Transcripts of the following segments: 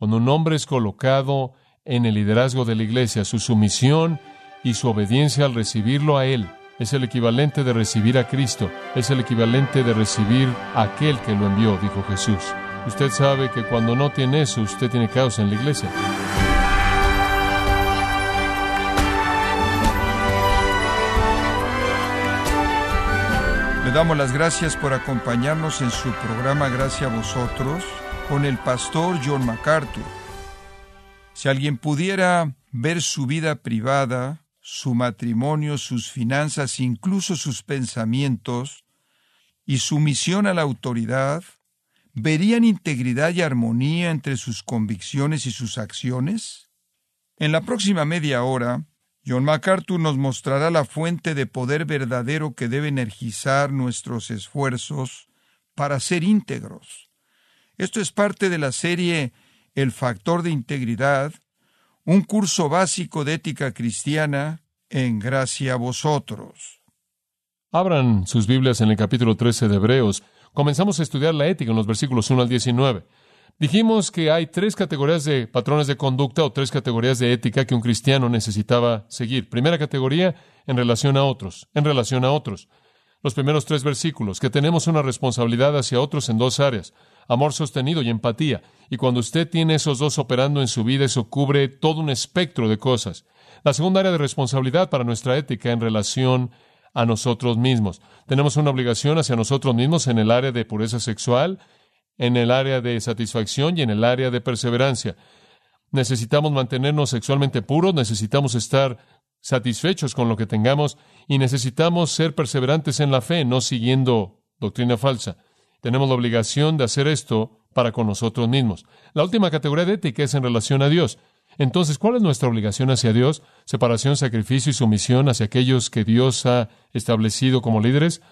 Cuando un hombre es colocado en el liderazgo de la iglesia, su sumisión y su obediencia al recibirlo a Él es el equivalente de recibir a Cristo, es el equivalente de recibir a aquel que lo envió, dijo Jesús. Usted sabe que cuando no tiene eso, usted tiene caos en la iglesia. Le damos las gracias por acompañarnos en su programa Gracias a vosotros con el pastor John MacArthur. Si alguien pudiera ver su vida privada, su matrimonio, sus finanzas, incluso sus pensamientos y su misión a la autoridad, ¿verían integridad y armonía entre sus convicciones y sus acciones? En la próxima media hora, John MacArthur nos mostrará la fuente de poder verdadero que debe energizar nuestros esfuerzos para ser íntegros. Esto es parte de la serie El factor de integridad, un curso básico de ética cristiana en gracia a vosotros. Abran sus Biblias en el capítulo 13 de Hebreos. Comenzamos a estudiar la ética en los versículos 1 al 19. Dijimos que hay tres categorías de patrones de conducta o tres categorías de ética que un cristiano necesitaba seguir. Primera categoría, en relación a otros, en relación a otros. Los primeros tres versículos, que tenemos una responsabilidad hacia otros en dos áreas, amor sostenido y empatía. Y cuando usted tiene esos dos operando en su vida, eso cubre todo un espectro de cosas. La segunda área de responsabilidad para nuestra ética en relación a nosotros mismos. Tenemos una obligación hacia nosotros mismos en el área de pureza sexual, en el área de satisfacción y en el área de perseverancia. Necesitamos mantenernos sexualmente puros, necesitamos estar satisfechos con lo que tengamos y necesitamos ser perseverantes en la fe, no siguiendo doctrina falsa. Tenemos la obligación de hacer esto para con nosotros mismos. La última categoría de ética es en relación a Dios. Entonces, ¿cuál es nuestra obligación hacia Dios? Separación, sacrificio y sumisión hacia aquellos que Dios ha establecido como líderes.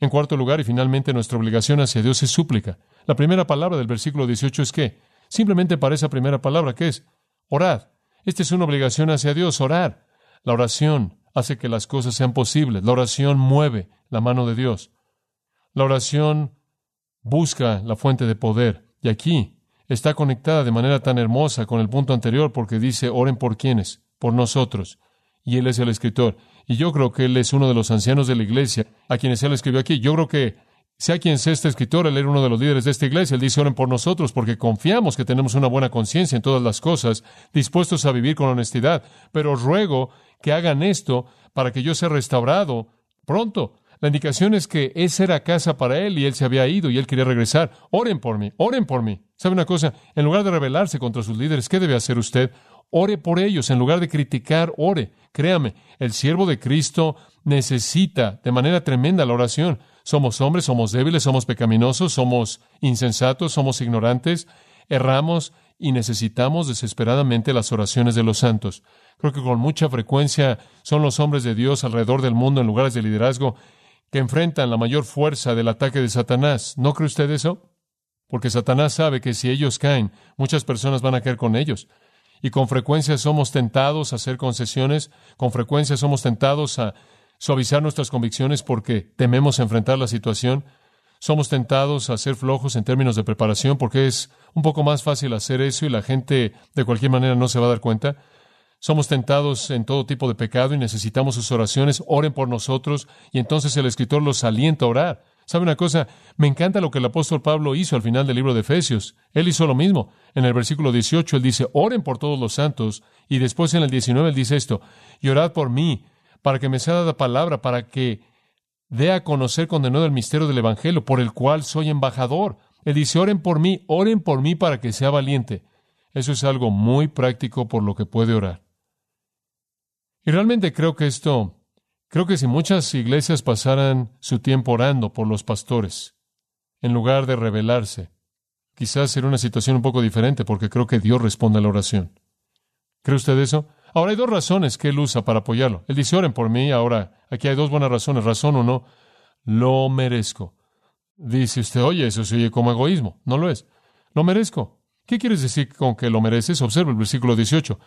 En cuarto lugar, y finalmente, nuestra obligación hacia Dios es súplica. La primera palabra del versículo 18 es qué? Simplemente para esa primera palabra, ¿qué es? Orad. Esta es una obligación hacia Dios, orar. La oración hace que las cosas sean posibles. La oración mueve la mano de Dios. La oración busca la fuente de poder. Y aquí está conectada de manera tan hermosa con el punto anterior porque dice, oren por quienes, por nosotros. Y Él es el escritor. Y yo creo que Él es uno de los ancianos de la iglesia a quienes Él escribió aquí. Yo creo que sea quien sea este escritor, él era uno de los líderes de esta iglesia, él dice, oren por nosotros porque confiamos que tenemos una buena conciencia en todas las cosas, dispuestos a vivir con honestidad, pero ruego que hagan esto para que yo sea restaurado pronto. La indicación es que esa era casa para él y él se había ido y él quería regresar. Oren por mí, oren por mí. ¿Sabe una cosa? En lugar de rebelarse contra sus líderes, ¿qué debe hacer usted? Ore por ellos, en lugar de criticar, ore. Créame, el siervo de Cristo necesita de manera tremenda la oración. Somos hombres, somos débiles, somos pecaminosos, somos insensatos, somos ignorantes, erramos y necesitamos desesperadamente las oraciones de los santos. Creo que con mucha frecuencia son los hombres de Dios alrededor del mundo en lugares de liderazgo que enfrentan la mayor fuerza del ataque de Satanás. ¿No cree usted eso? Porque Satanás sabe que si ellos caen, muchas personas van a caer con ellos. Y con frecuencia somos tentados a hacer concesiones, con frecuencia somos tentados a suavizar nuestras convicciones porque tememos enfrentar la situación. Somos tentados a ser flojos en términos de preparación porque es un poco más fácil hacer eso y la gente de cualquier manera no se va a dar cuenta. Somos tentados en todo tipo de pecado y necesitamos sus oraciones. Oren por nosotros y entonces el escritor los alienta a orar. ¿Sabe una cosa? Me encanta lo que el apóstol Pablo hizo al final del libro de Efesios. Él hizo lo mismo. En el versículo 18 él dice, oren por todos los santos. Y después en el 19 él dice esto, y orad por mí, para que me sea dada palabra, para que dé a conocer con denuedo el misterio del Evangelio, por el cual soy embajador. Él dice, oren por mí, oren por mí para que sea valiente. Eso es algo muy práctico por lo que puede orar. Y realmente creo que esto, creo que si muchas iglesias pasaran su tiempo orando por los pastores, en lugar de rebelarse, quizás sería una situación un poco diferente porque creo que Dios responde a la oración. ¿Cree usted eso? Ahora hay dos razones que él usa para apoyarlo. Él dice, oren por mí. Ahora, aquí hay dos buenas razones. Razón uno, lo merezco. Dice usted, oye, eso se oye como egoísmo. No lo es. Lo merezco. ¿Qué quieres decir con que lo mereces? Observa el versículo 18.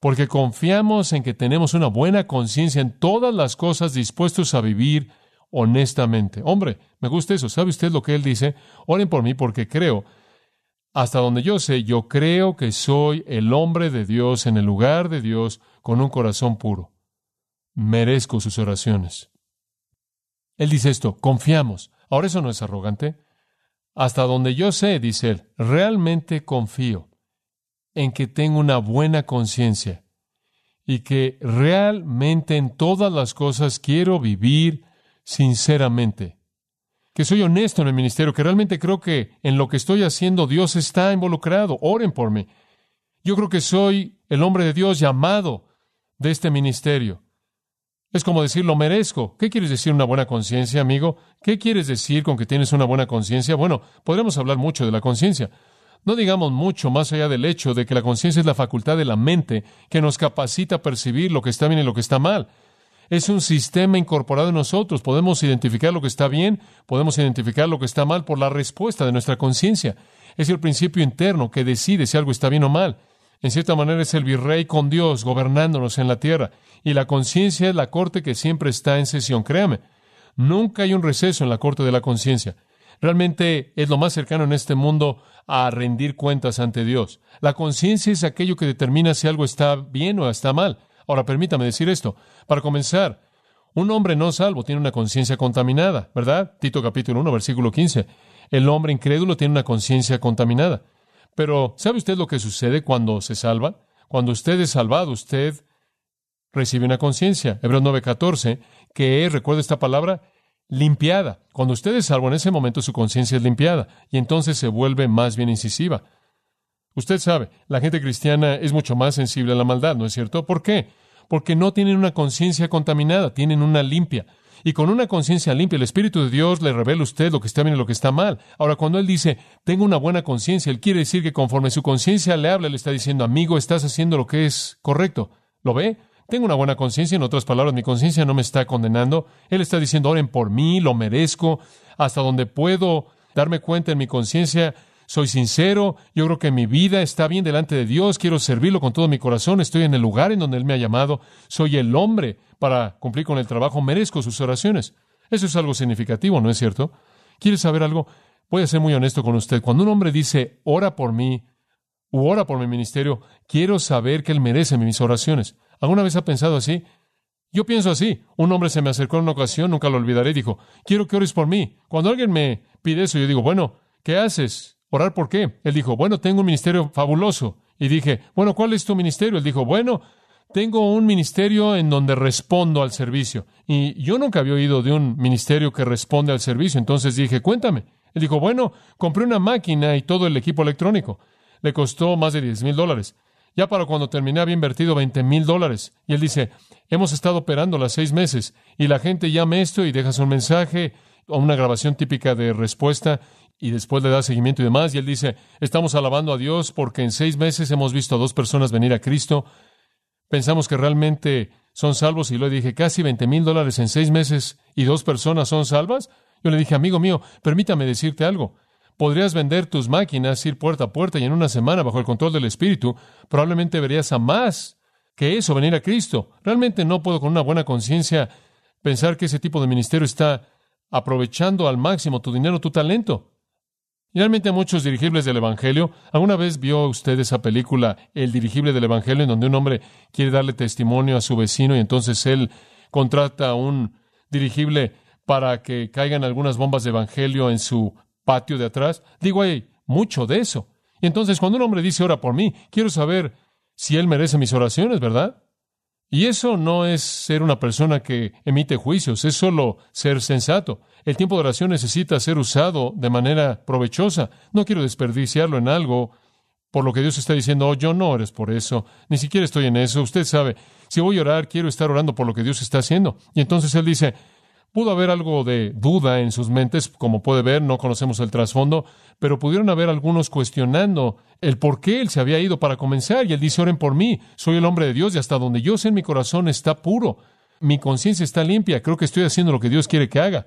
Porque confiamos en que tenemos una buena conciencia en todas las cosas dispuestos a vivir honestamente. Hombre, me gusta eso. ¿Sabe usted lo que él dice? Oren por mí porque creo hasta donde yo sé, yo creo que soy el hombre de Dios en el lugar de Dios con un corazón puro. Merezco sus oraciones. Él dice esto, confiamos. Ahora eso no es arrogante. Hasta donde yo sé, dice él, realmente confío en que tengo una buena conciencia y que realmente en todas las cosas quiero vivir sinceramente. Que soy honesto en el ministerio, que realmente creo que en lo que estoy haciendo Dios está involucrado. Oren por mí. Yo creo que soy el hombre de Dios llamado de este ministerio. Es como decir, lo merezco. ¿Qué quieres decir una buena conciencia, amigo? ¿Qué quieres decir con que tienes una buena conciencia? Bueno, podremos hablar mucho de la conciencia. No digamos mucho más allá del hecho de que la conciencia es la facultad de la mente que nos capacita a percibir lo que está bien y lo que está mal. Es un sistema incorporado en nosotros. Podemos identificar lo que está bien, podemos identificar lo que está mal por la respuesta de nuestra conciencia. Es el principio interno que decide si algo está bien o mal. En cierta manera es el virrey con Dios gobernándonos en la tierra. Y la conciencia es la corte que siempre está en sesión. Créame, nunca hay un receso en la corte de la conciencia. Realmente es lo más cercano en este mundo a rendir cuentas ante Dios. La conciencia es aquello que determina si algo está bien o está mal. Ahora, permítame decir esto. Para comenzar, un hombre no salvo tiene una conciencia contaminada, ¿verdad? Tito capítulo 1, versículo 15. El hombre incrédulo tiene una conciencia contaminada. Pero, ¿sabe usted lo que sucede cuando se salva? Cuando usted es salvado, usted recibe una conciencia. Hebreos 9:14, que recuerda esta palabra, limpiada. Cuando usted es salvo, en ese momento su conciencia es limpiada y entonces se vuelve más bien incisiva. Usted sabe, la gente cristiana es mucho más sensible a la maldad, ¿no es cierto? ¿Por qué? Porque no tienen una conciencia contaminada, tienen una limpia. Y con una conciencia limpia, el Espíritu de Dios le revela a usted lo que está bien y lo que está mal. Ahora, cuando Él dice, tengo una buena conciencia, Él quiere decir que conforme su conciencia le habla, le está diciendo, amigo, estás haciendo lo que es correcto. ¿Lo ve? Tengo una buena conciencia, en otras palabras, mi conciencia no me está condenando. Él está diciendo, oren por mí, lo merezco, hasta donde puedo darme cuenta en mi conciencia, soy sincero, yo creo que mi vida está bien delante de Dios, quiero servirlo con todo mi corazón, estoy en el lugar en donde Él me ha llamado, soy el hombre para cumplir con el trabajo, merezco sus oraciones. Eso es algo significativo, ¿no es cierto? ¿Quiere saber algo? Voy a ser muy honesto con usted. Cuando un hombre dice, ora por mí, u ora por mi ministerio, quiero saber que Él merece mis oraciones. ¿Alguna vez ha pensado así? Yo pienso así. Un hombre se me acercó en una ocasión, nunca lo olvidaré, dijo, quiero que ores por mí. Cuando alguien me pide eso, yo digo, bueno, ¿qué haces? ¿Orar por qué? Él dijo, bueno, tengo un ministerio fabuloso. Y dije, bueno, ¿cuál es tu ministerio? Él dijo, bueno, tengo un ministerio en donde respondo al servicio. Y yo nunca había oído de un ministerio que responde al servicio. Entonces dije, cuéntame. Él dijo, bueno, compré una máquina y todo el equipo electrónico. Le costó más de 10 mil dólares. Ya para cuando terminé había invertido 20 mil dólares. Y él dice, hemos estado operando las seis meses y la gente llama esto y dejas un mensaje o una grabación típica de respuesta y después le da seguimiento y demás. Y él dice, estamos alabando a Dios porque en seis meses hemos visto a dos personas venir a Cristo. Pensamos que realmente son salvos y le dije, casi 20 mil dólares en seis meses y dos personas son salvas. Yo le dije, amigo mío, permítame decirte algo. Podrías vender tus máquinas, ir puerta a puerta y en una semana, bajo el control del Espíritu, probablemente verías a más que eso venir a Cristo. Realmente no puedo con una buena conciencia pensar que ese tipo de ministerio está aprovechando al máximo tu dinero, tu talento. realmente muchos dirigibles del Evangelio, ¿alguna vez vio usted esa película, El dirigible del Evangelio, en donde un hombre quiere darle testimonio a su vecino y entonces él contrata a un dirigible para que caigan algunas bombas de Evangelio en su patio de atrás. Digo, hay mucho de eso. Y entonces cuando un hombre dice, ora por mí, quiero saber si él merece mis oraciones, ¿verdad? Y eso no es ser una persona que emite juicios, es solo ser sensato. El tiempo de oración necesita ser usado de manera provechosa. No quiero desperdiciarlo en algo por lo que Dios está diciendo, oh, yo no ores por eso, ni siquiera estoy en eso. Usted sabe, si voy a orar, quiero estar orando por lo que Dios está haciendo. Y entonces él dice, Pudo haber algo de duda en sus mentes, como puede ver, no conocemos el trasfondo, pero pudieron haber algunos cuestionando el por qué él se había ido para comenzar. Y él dice, oren por mí, soy el hombre de Dios y hasta donde yo sé en mi corazón está puro, mi conciencia está limpia, creo que estoy haciendo lo que Dios quiere que haga.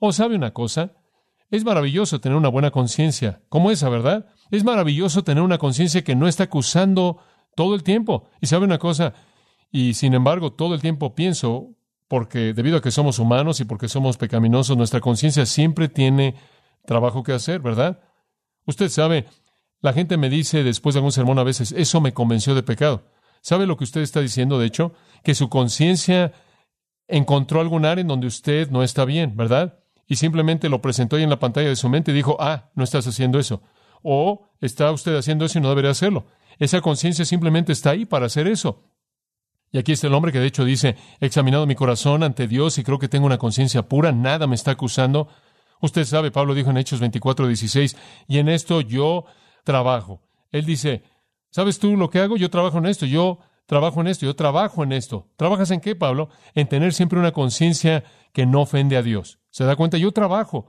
¿O oh, sabe una cosa? Es maravilloso tener una buena conciencia, como esa, ¿verdad? Es maravilloso tener una conciencia que no está acusando todo el tiempo. Y sabe una cosa, y sin embargo todo el tiempo pienso, porque debido a que somos humanos y porque somos pecaminosos, nuestra conciencia siempre tiene trabajo que hacer, ¿verdad? Usted sabe, La gente me dice después de algún sermón a veces, eso me convenció de pecado. ¿Sabe lo que usted está diciendo, de hecho? Que su conciencia encontró algún área en donde usted no está bien, ¿verdad? Y simplemente lo presentó ahí en la pantalla de su mente y dijo, ah, no estás haciendo eso. O está usted haciendo eso y no debería hacerlo. Esa conciencia simplemente está ahí para hacer eso. Y aquí está el hombre que de hecho dice, he examinado mi corazón ante Dios y creo que tengo una conciencia pura, nada me está acusando. Usted sabe, Pablo dijo en Hechos 24, 16, y en esto yo trabajo. Él dice, ¿sabes tú lo que hago? Yo trabajo en esto, yo trabajo en esto, yo trabajo en esto. ¿Trabajas en qué, Pablo? En tener siempre una conciencia que no ofende a Dios. ¿Se da cuenta? Yo trabajo.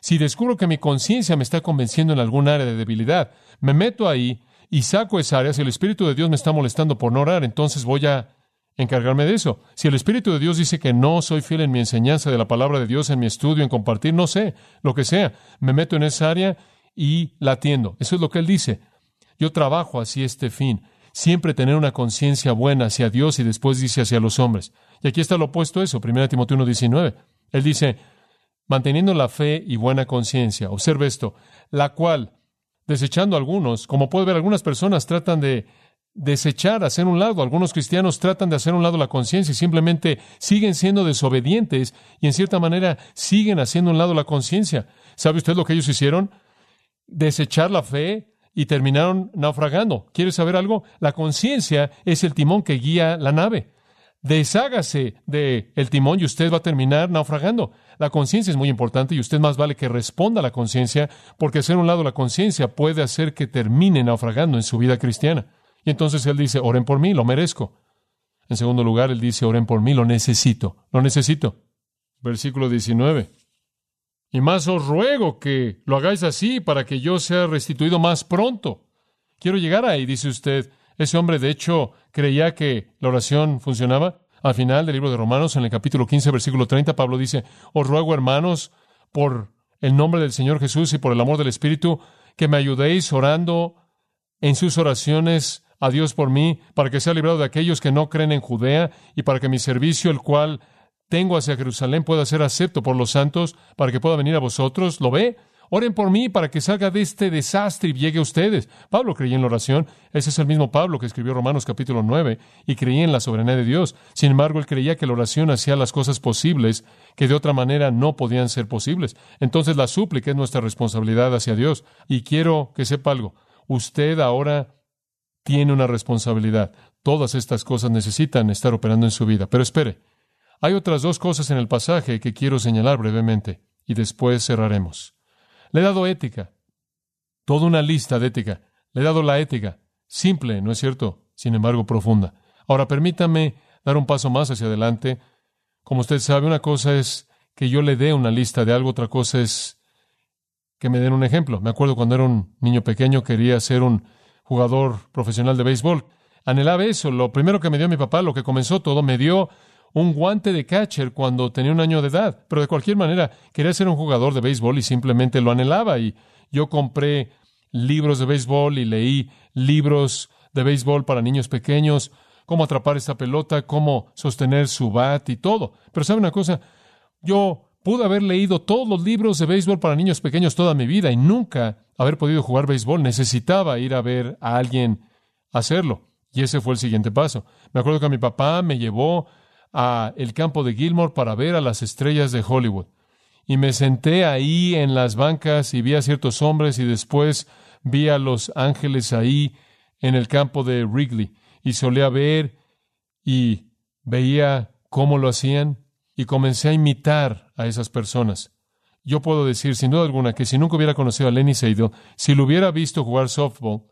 Si descubro que mi conciencia me está convenciendo en algún área de debilidad, me meto ahí y saco esa área. Si el Espíritu de Dios me está molestando por no orar, entonces voy a encargarme de eso. Si el Espíritu de Dios dice que no soy fiel en mi enseñanza de la palabra de Dios, en mi estudio, en compartir, no sé, lo que sea, me meto en esa área y la atiendo. Eso es lo que Él dice. Yo trabajo hacia este fin. Siempre tener una conciencia buena hacia Dios y después dice hacia los hombres. Y aquí está lo opuesto a eso, 1 Timoteo 1.19. Él dice, manteniendo la fe y buena conciencia. Observe esto, la cual, desechando algunos, como puede ver, algunas personas tratan de desechar, hacer un lado. Algunos cristianos tratan de hacer un lado la conciencia y simplemente siguen siendo desobedientes y en cierta manera siguen haciendo un lado la conciencia. ¿Sabe usted lo que ellos hicieron? Desechar la fe y terminaron naufragando. ¿Quiere saber algo? La conciencia es el timón que guía la nave. Deshágase del el timón y usted va a terminar naufragando. La conciencia es muy importante y usted más vale que responda a la conciencia, porque hacer un lado la conciencia puede hacer que termine naufragando en su vida cristiana. Y entonces él dice, oren por mí, lo merezco. En segundo lugar, él dice, oren por mí, lo necesito, lo necesito. Versículo 19. Y más os ruego que lo hagáis así para que yo sea restituido más pronto. Quiero llegar ahí, dice usted. Ese hombre, de hecho, creía que la oración funcionaba. Al final del libro de Romanos, en el capítulo 15, versículo 30, Pablo dice, os ruego, hermanos, por el nombre del Señor Jesús y por el amor del Espíritu, que me ayudéis orando en sus oraciones a Dios por mí, para que sea librado de aquellos que no creen en Judea y para que mi servicio, el cual tengo hacia Jerusalén, pueda ser acepto por los santos, para que pueda venir a vosotros. ¿Lo ve? Oren por mí para que salga de este desastre y llegue a ustedes. Pablo creía en la oración. Ese es el mismo Pablo que escribió Romanos capítulo 9 y creía en la soberanía de Dios. Sin embargo, él creía que la oración hacía las cosas posibles que de otra manera no podían ser posibles. Entonces la súplica es nuestra responsabilidad hacia Dios. Y quiero que sepa algo. Usted ahora tiene una responsabilidad. Todas estas cosas necesitan estar operando en su vida. Pero espere, hay otras dos cosas en el pasaje que quiero señalar brevemente y después cerraremos. Le he dado ética, toda una lista de ética. Le he dado la ética, simple, ¿no es cierto? Sin embargo, profunda. Ahora, permítame dar un paso más hacia adelante. Como usted sabe, una cosa es que yo le dé una lista de algo, otra cosa es que me den un ejemplo. Me acuerdo cuando era un niño pequeño, quería ser un jugador profesional de béisbol. Anhelaba eso. Lo primero que me dio mi papá, lo que comenzó todo, me dio un guante de catcher cuando tenía un año de edad. Pero de cualquier manera, quería ser un jugador de béisbol y simplemente lo anhelaba. Y yo compré libros de béisbol y leí libros de béisbol para niños pequeños, cómo atrapar esta pelota, cómo sostener su bat y todo. Pero sabe una cosa, yo pude haber leído todos los libros de béisbol para niños pequeños toda mi vida y nunca haber podido jugar béisbol, necesitaba ir a ver a alguien hacerlo. Y ese fue el siguiente paso. Me acuerdo que mi papá me llevó a el campo de Gilmore para ver a las estrellas de Hollywood. Y me senté ahí en las bancas y vi a ciertos hombres y después vi a los ángeles ahí en el campo de Wrigley. Y solía ver y veía cómo lo hacían y comencé a imitar a esas personas. Yo puedo decir sin duda alguna que si nunca hubiera conocido a Lenny Seidel, si lo hubiera visto jugar softball,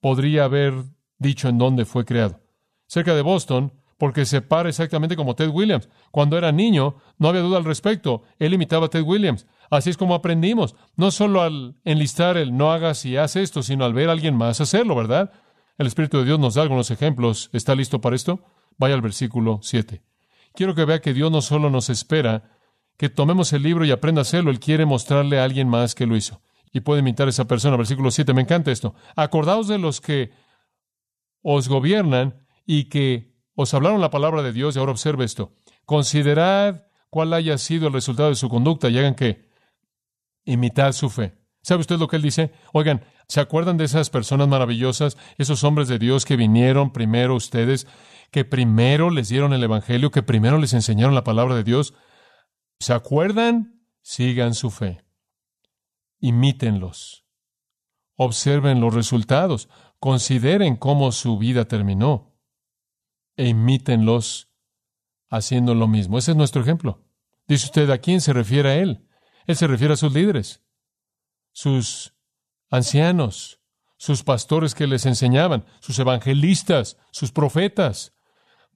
podría haber dicho en dónde fue creado. Cerca de Boston, porque se para exactamente como Ted Williams. Cuando era niño, no había duda al respecto. Él imitaba a Ted Williams. Así es como aprendimos. No solo al enlistar el no hagas y haz esto, sino al ver a alguien más hacerlo, ¿verdad? El Espíritu de Dios nos da algunos ejemplos. ¿Está listo para esto? Vaya al versículo 7. Quiero que vea que Dios no solo nos espera que tomemos el libro y aprenda a hacerlo, Él quiere mostrarle a alguien más que lo hizo. Y puede imitar a esa persona. Versículo 7, me encanta esto. Acordaos de los que os gobiernan y que os hablaron la palabra de Dios, y ahora observe esto. Considerad cuál haya sido el resultado de su conducta y hagan que imitar su fe. ¿Sabe usted lo que él dice? Oigan, ¿Se acuerdan de esas personas maravillosas, esos hombres de Dios que vinieron primero ustedes, que primero les dieron el Evangelio, que primero les enseñaron la palabra de Dios? ¿Se acuerdan? Sigan su fe. Imítenlos. Observen los resultados. Consideren cómo su vida terminó. E imítenlos haciendo lo mismo. Ese es nuestro ejemplo. Dice usted, ¿a quién se refiere a él? Él se refiere a sus líderes, sus ancianos, sus pastores que les enseñaban, sus evangelistas, sus profetas.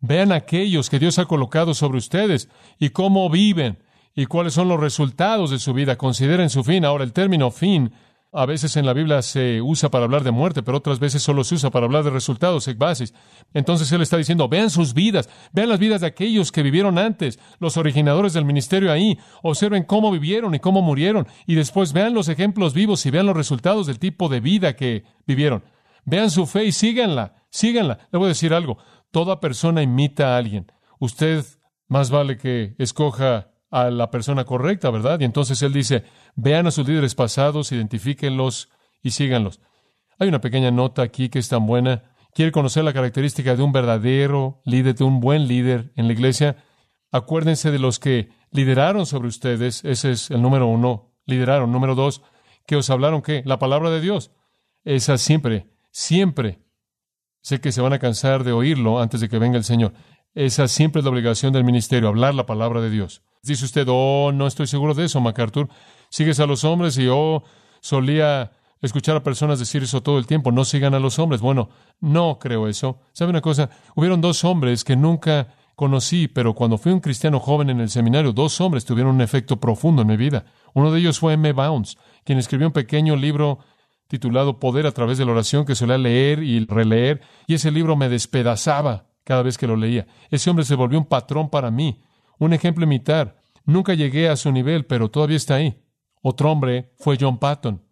Vean aquellos que Dios ha colocado sobre ustedes y cómo viven y cuáles son los resultados de su vida. Consideren su fin. Ahora, el término fin a veces en la Biblia se usa para hablar de muerte, pero otras veces solo se usa para hablar de resultados, bases. Entonces él está diciendo, vean sus vidas, vean las vidas de aquellos que vivieron antes, los originadores del ministerio ahí, observen cómo vivieron y cómo murieron, y después vean los ejemplos vivos y vean los resultados del tipo de vida que vivieron. Vean su fe y síganla, síganla. Le voy a decir algo, toda persona imita a alguien. Usted más vale que escoja a la persona correcta, ¿verdad? Y entonces él dice, vean a sus líderes pasados, identifíquenlos y síganlos. Hay una pequeña nota aquí que es tan buena. ¿Quiere conocer la característica de un verdadero líder, de un buen líder en la iglesia? Acuérdense de los que lideraron sobre ustedes. Ese es el número uno. Lideraron. Número dos, que os hablaron qué? La palabra de Dios. Esa siempre, siempre. Sé que se van a cansar de oírlo antes de que venga el Señor. Esa siempre es la obligación del ministerio, hablar la palabra de Dios. Dice usted, oh, no estoy seguro de eso, MacArthur. Sigues a los hombres y oh, solía escuchar a personas decir eso todo el tiempo. No sigan a los hombres. Bueno, no creo eso. ¿Sabe una cosa? Hubieron dos hombres que nunca conocí, pero cuando fui un cristiano joven en el seminario, dos hombres tuvieron un efecto profundo en mi vida. Uno de ellos fue M. Bounds, quien escribió un pequeño libro titulado Poder a través de la oración que solía leer y releer, y ese libro me despedazaba cada vez que lo leía. Ese hombre se volvió un patrón para mí un ejemplo imitar. Nunca llegué a su nivel, pero todavía está ahí. Otro hombre fue John Patton,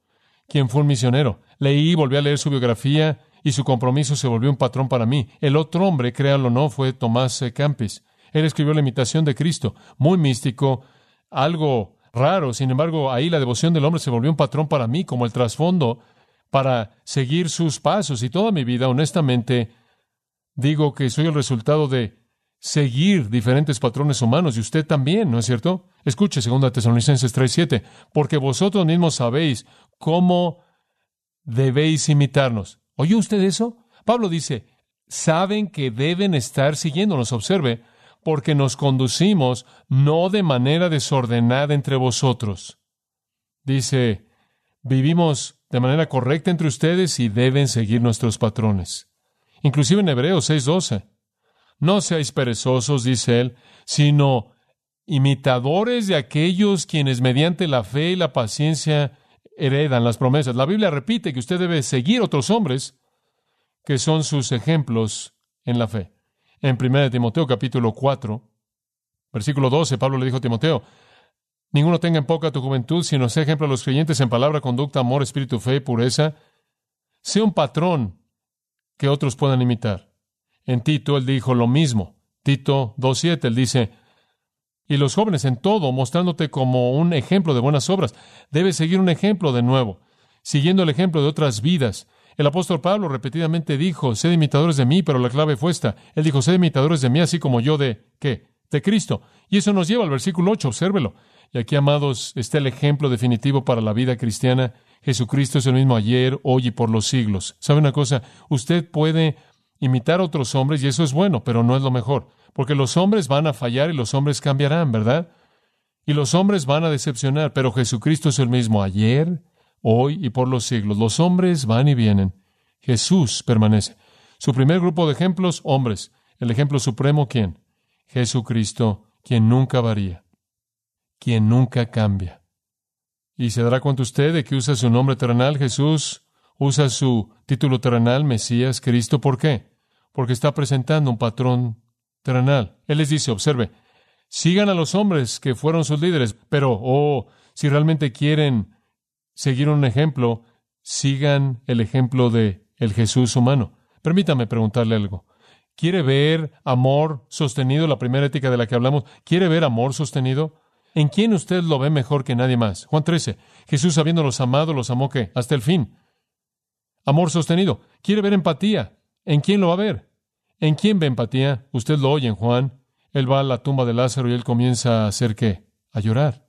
quien fue un misionero. Leí y volví a leer su biografía y su compromiso se volvió un patrón para mí. El otro hombre, créanlo o no, fue Tomás Campis. Él escribió la imitación de Cristo, muy místico, algo raro. Sin embargo, ahí la devoción del hombre se volvió un patrón para mí, como el trasfondo para seguir sus pasos. Y toda mi vida, honestamente, digo que soy el resultado de seguir diferentes patrones humanos y usted también, ¿no es cierto? Escuche 2 Tesalonicenses 3:7, porque vosotros mismos sabéis cómo debéis imitarnos. ¿Oyó usted eso? Pablo dice, saben que deben estar siguiéndonos, observe, porque nos conducimos no de manera desordenada entre vosotros. Dice, vivimos de manera correcta entre ustedes y deben seguir nuestros patrones. Inclusive en Hebreos 6:12. No seáis perezosos, dice él, sino imitadores de aquellos quienes mediante la fe y la paciencia heredan las promesas. La Biblia repite que usted debe seguir otros hombres que son sus ejemplos en la fe. En 1 Timoteo capítulo 4, versículo 12, Pablo le dijo a Timoteo, ninguno tenga en poca tu juventud, sino sea ejemplo a los creyentes en palabra, conducta, amor, espíritu, fe, pureza. Sea un patrón que otros puedan imitar. En Tito él dijo lo mismo. Tito 2.7, él dice, y los jóvenes en todo, mostrándote como un ejemplo de buenas obras. Debes seguir un ejemplo de nuevo, siguiendo el ejemplo de otras vidas. El apóstol Pablo repetidamente dijo, sed imitadores de mí, pero la clave fue esta. Él dijo, sed imitadores de mí, así como yo de, ¿qué? De Cristo. Y eso nos lleva al versículo 8, obsérvelo. Y aquí, amados, está el ejemplo definitivo para la vida cristiana. Jesucristo es el mismo ayer, hoy y por los siglos. ¿Sabe una cosa? Usted puede imitar a otros hombres y eso es bueno, pero no es lo mejor, porque los hombres van a fallar y los hombres cambiarán, ¿verdad? Y los hombres van a decepcionar, pero Jesucristo es el mismo ayer, hoy y por los siglos. Los hombres van y vienen. Jesús permanece. Su primer grupo de ejemplos, hombres. El ejemplo supremo, ¿quién? Jesucristo, quien nunca varía, quien nunca cambia. Y se dará cuenta usted de que usa su nombre terrenal, Jesús, usa su título terrenal, Mesías, Cristo. ¿Por qué? Porque está presentando un patrón terrenal. Él les dice, observe, sigan a los hombres que fueron sus líderes, pero, oh, si realmente quieren seguir un ejemplo, sigan el ejemplo de el Jesús humano. Permítame preguntarle algo. ¿Quiere ver amor sostenido, la primera ética de la que hablamos? ¿Quiere ver amor sostenido? ¿En quién usted lo ve mejor que nadie más? Juan 13. Jesús, habiéndolos amado, los amó que hasta el fin. Amor sostenido. Quiere ver empatía. ¿En quién lo va a ver? ¿En quién ve empatía? Usted lo oye en Juan. Él va a la tumba de Lázaro y él comienza a hacer qué? A llorar.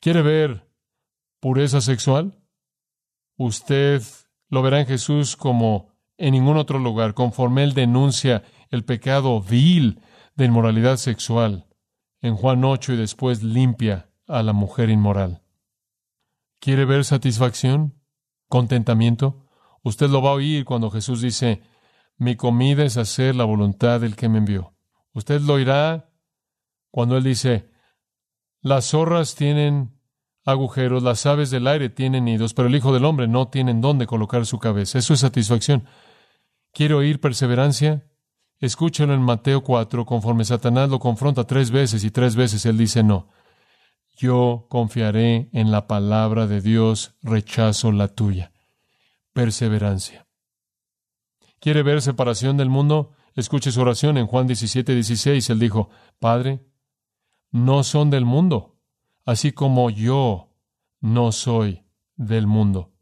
¿Quiere ver pureza sexual? Usted lo verá en Jesús como en ningún otro lugar, conforme él denuncia el pecado vil de inmoralidad sexual en Juan 8 y después limpia a la mujer inmoral. ¿Quiere ver satisfacción? ¿Contentamiento? Usted lo va a oír cuando Jesús dice, mi comida es hacer la voluntad del que me envió. Usted lo oirá cuando Él dice, las zorras tienen agujeros, las aves del aire tienen nidos, pero el Hijo del Hombre no tiene dónde colocar su cabeza. Eso es satisfacción. ¿Quiere oír perseverancia? Escúchelo en Mateo 4, conforme Satanás lo confronta tres veces y tres veces él dice no. Yo confiaré en la palabra de Dios, rechazo la tuya. Perseverancia. ¿Quiere ver separación del mundo? Escuche su oración en Juan 17, 16. Él dijo, Padre, no son del mundo, así como yo no soy del mundo.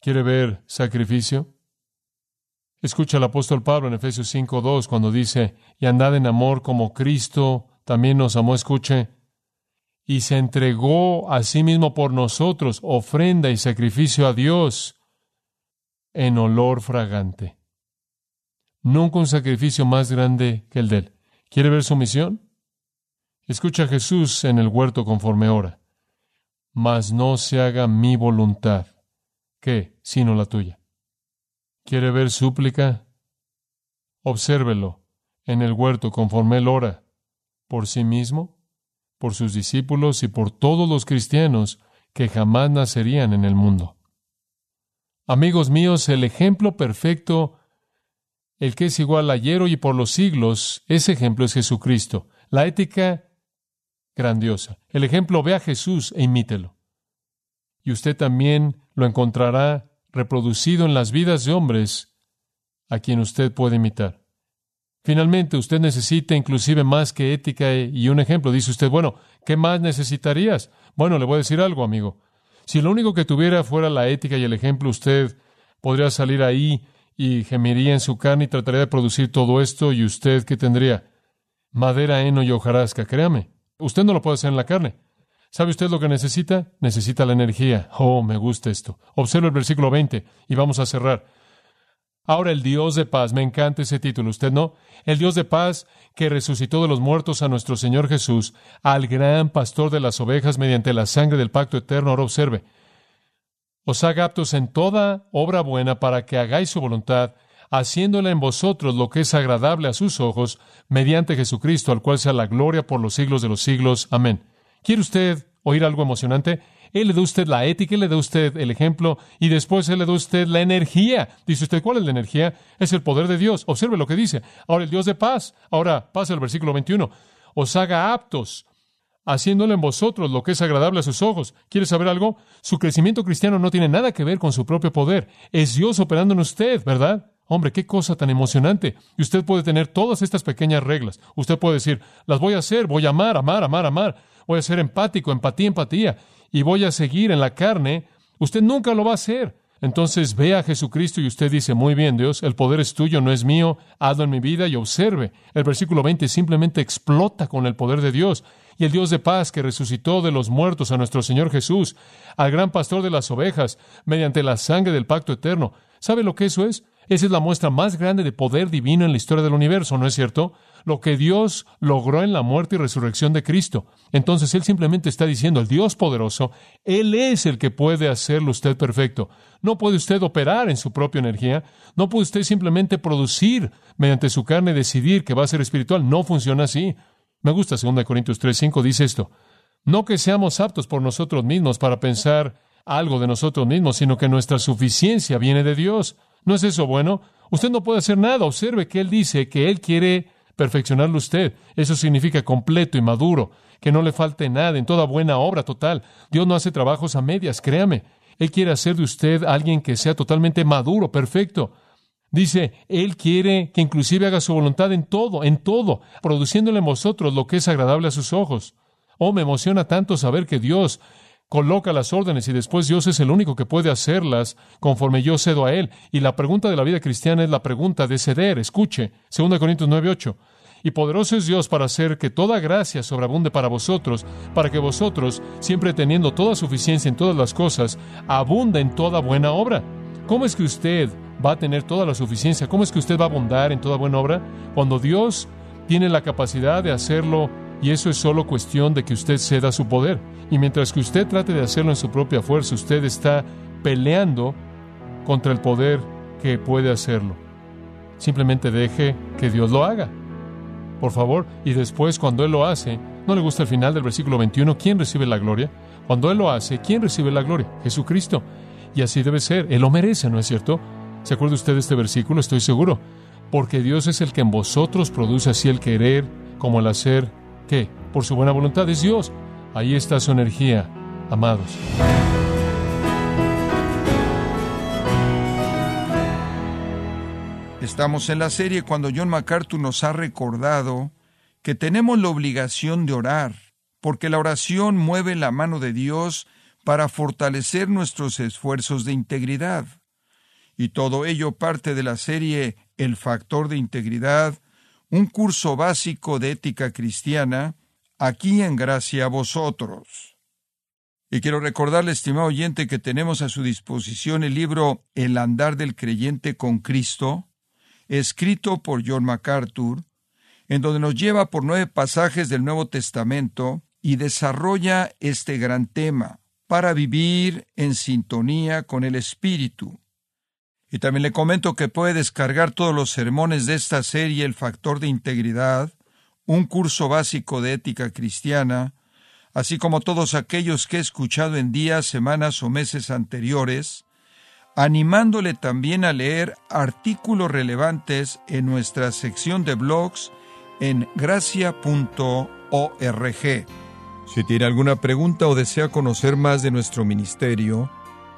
¿Quiere ver sacrificio? Escucha al apóstol Pablo en Efesios 5.2 cuando dice, y andad en amor como Cristo también nos amó, escuche, y se entregó a sí mismo por nosotros, ofrenda y sacrificio a Dios en olor fragante. Nunca un sacrificio más grande que el de él. ¿Quiere ver su misión? Escucha a Jesús en el huerto conforme ora. Mas no se haga mi voluntad, que sino la tuya. ¿Quiere ver súplica? Obsérvelo en el huerto conforme él ora, por sí mismo, por sus discípulos y por todos los cristianos que jamás nacerían en el mundo. Amigos míos, el ejemplo perfecto, el que es igual ayer, y por los siglos, ese ejemplo es Jesucristo. La ética grandiosa. El ejemplo, ve a Jesús e imítelo. Y usted también lo encontrará reproducido en las vidas de hombres a quien usted puede imitar. Finalmente, usted necesita inclusive más que ética y un ejemplo. Dice usted, bueno, ¿qué más necesitarías? Bueno, le voy a decir algo, amigo. Si lo único que tuviera fuera la ética y el ejemplo, usted podría salir ahí y gemiría en su carne y trataría de producir todo esto, y usted, ¿qué tendría? Madera, heno y hojarasca, créame. Usted no lo puede hacer en la carne. ¿Sabe usted lo que necesita? Necesita la energía. Oh, me gusta esto. Observa el versículo 20 y vamos a cerrar. Ahora el Dios de paz, me encanta ese título, ¿usted no? El Dios de paz que resucitó de los muertos a nuestro Señor Jesús, al gran pastor de las ovejas mediante la sangre del pacto eterno, ahora observe. Os haga aptos en toda obra buena para que hagáis su voluntad, haciéndola en vosotros lo que es agradable a sus ojos, mediante Jesucristo, al cual sea la gloria por los siglos de los siglos. Amén. ¿Quiere usted oír algo emocionante? Él le da usted la ética, él le da usted el ejemplo y después él le da usted la energía. Dice usted, ¿cuál es la energía? Es el poder de Dios. Observe lo que dice. Ahora el Dios de paz. Ahora pasa el versículo 21. Os haga aptos, haciéndole en vosotros lo que es agradable a sus ojos. ¿Quiere saber algo? Su crecimiento cristiano no tiene nada que ver con su propio poder. Es Dios operando en usted, ¿verdad? Hombre, qué cosa tan emocionante. Y usted puede tener todas estas pequeñas reglas. Usted puede decir, las voy a hacer, voy a amar, amar, amar, amar voy a ser empático, empatía, empatía, y voy a seguir en la carne, usted nunca lo va a hacer. Entonces ve a Jesucristo y usted dice, muy bien, Dios, el poder es tuyo, no es mío, hazlo en mi vida y observe. El versículo 20 simplemente explota con el poder de Dios. Y el Dios de paz que resucitó de los muertos a nuestro Señor Jesús, al gran pastor de las ovejas, mediante la sangre del pacto eterno. ¿Sabe lo que eso es? Esa es la muestra más grande de poder divino en la historia del universo, ¿no es cierto? Lo que Dios logró en la muerte y resurrección de Cristo. Entonces Él simplemente está diciendo, el Dios poderoso, Él es el que puede hacerlo usted perfecto. No puede usted operar en su propia energía, no puede usted simplemente producir mediante su carne decidir que va a ser espiritual. No funciona así. Me gusta 2 Corintios 3:5 dice esto. No que seamos aptos por nosotros mismos para pensar algo de nosotros mismos, sino que nuestra suficiencia viene de Dios. ¿No es eso bueno? Usted no puede hacer nada. Observe que Él dice que Él quiere perfeccionarlo usted. Eso significa completo y maduro, que no le falte nada en toda buena obra total. Dios no hace trabajos a medias, créame. Él quiere hacer de usted alguien que sea totalmente maduro, perfecto. Dice, Él quiere que inclusive haga su voluntad en todo, en todo, produciéndole en vosotros lo que es agradable a sus ojos. Oh, me emociona tanto saber que Dios coloca las órdenes y después Dios es el único que puede hacerlas conforme yo cedo a Él. Y la pregunta de la vida cristiana es la pregunta de ceder. Escuche, 2 Corintios 9:8. Y poderoso es Dios para hacer que toda gracia sobreabunde para vosotros, para que vosotros, siempre teniendo toda suficiencia en todas las cosas, abunde en toda buena obra. ¿Cómo es que usted va a tener toda la suficiencia? ¿Cómo es que usted va a abundar en toda buena obra? Cuando Dios tiene la capacidad de hacerlo y eso es solo cuestión de que usted ceda su poder. Y mientras que usted trate de hacerlo en su propia fuerza, usted está peleando contra el poder que puede hacerlo. Simplemente deje que Dios lo haga. Por favor, y después cuando Él lo hace, ¿no le gusta el final del versículo 21? ¿Quién recibe la gloria? Cuando Él lo hace, ¿quién recibe la gloria? Jesucristo. Y así debe ser. Él lo merece, ¿no es cierto? ¿Se acuerda usted de este versículo? Estoy seguro. Porque Dios es el que en vosotros produce así el querer como el hacer ¿Qué? Por su buena voluntad es Dios. Ahí está su energía, amados. Estamos en la serie cuando John MacArthur nos ha recordado que tenemos la obligación de orar, porque la oración mueve la mano de Dios para fortalecer nuestros esfuerzos de integridad. Y todo ello parte de la serie El factor de integridad, un curso básico de ética cristiana, aquí en gracia a vosotros. Y quiero recordarle, estimado oyente, que tenemos a su disposición el libro El andar del creyente con Cristo, escrito por John MacArthur, en donde nos lleva por nueve pasajes del Nuevo Testamento y desarrolla este gran tema, para vivir en sintonía con el Espíritu. Y también le comento que puede descargar todos los sermones de esta serie El Factor de Integridad, un curso básico de ética cristiana, así como todos aquellos que he escuchado en días, semanas o meses anteriores, animándole también a leer artículos relevantes en nuestra sección de blogs en gracia.org. Si tiene alguna pregunta o desea conocer más de nuestro ministerio,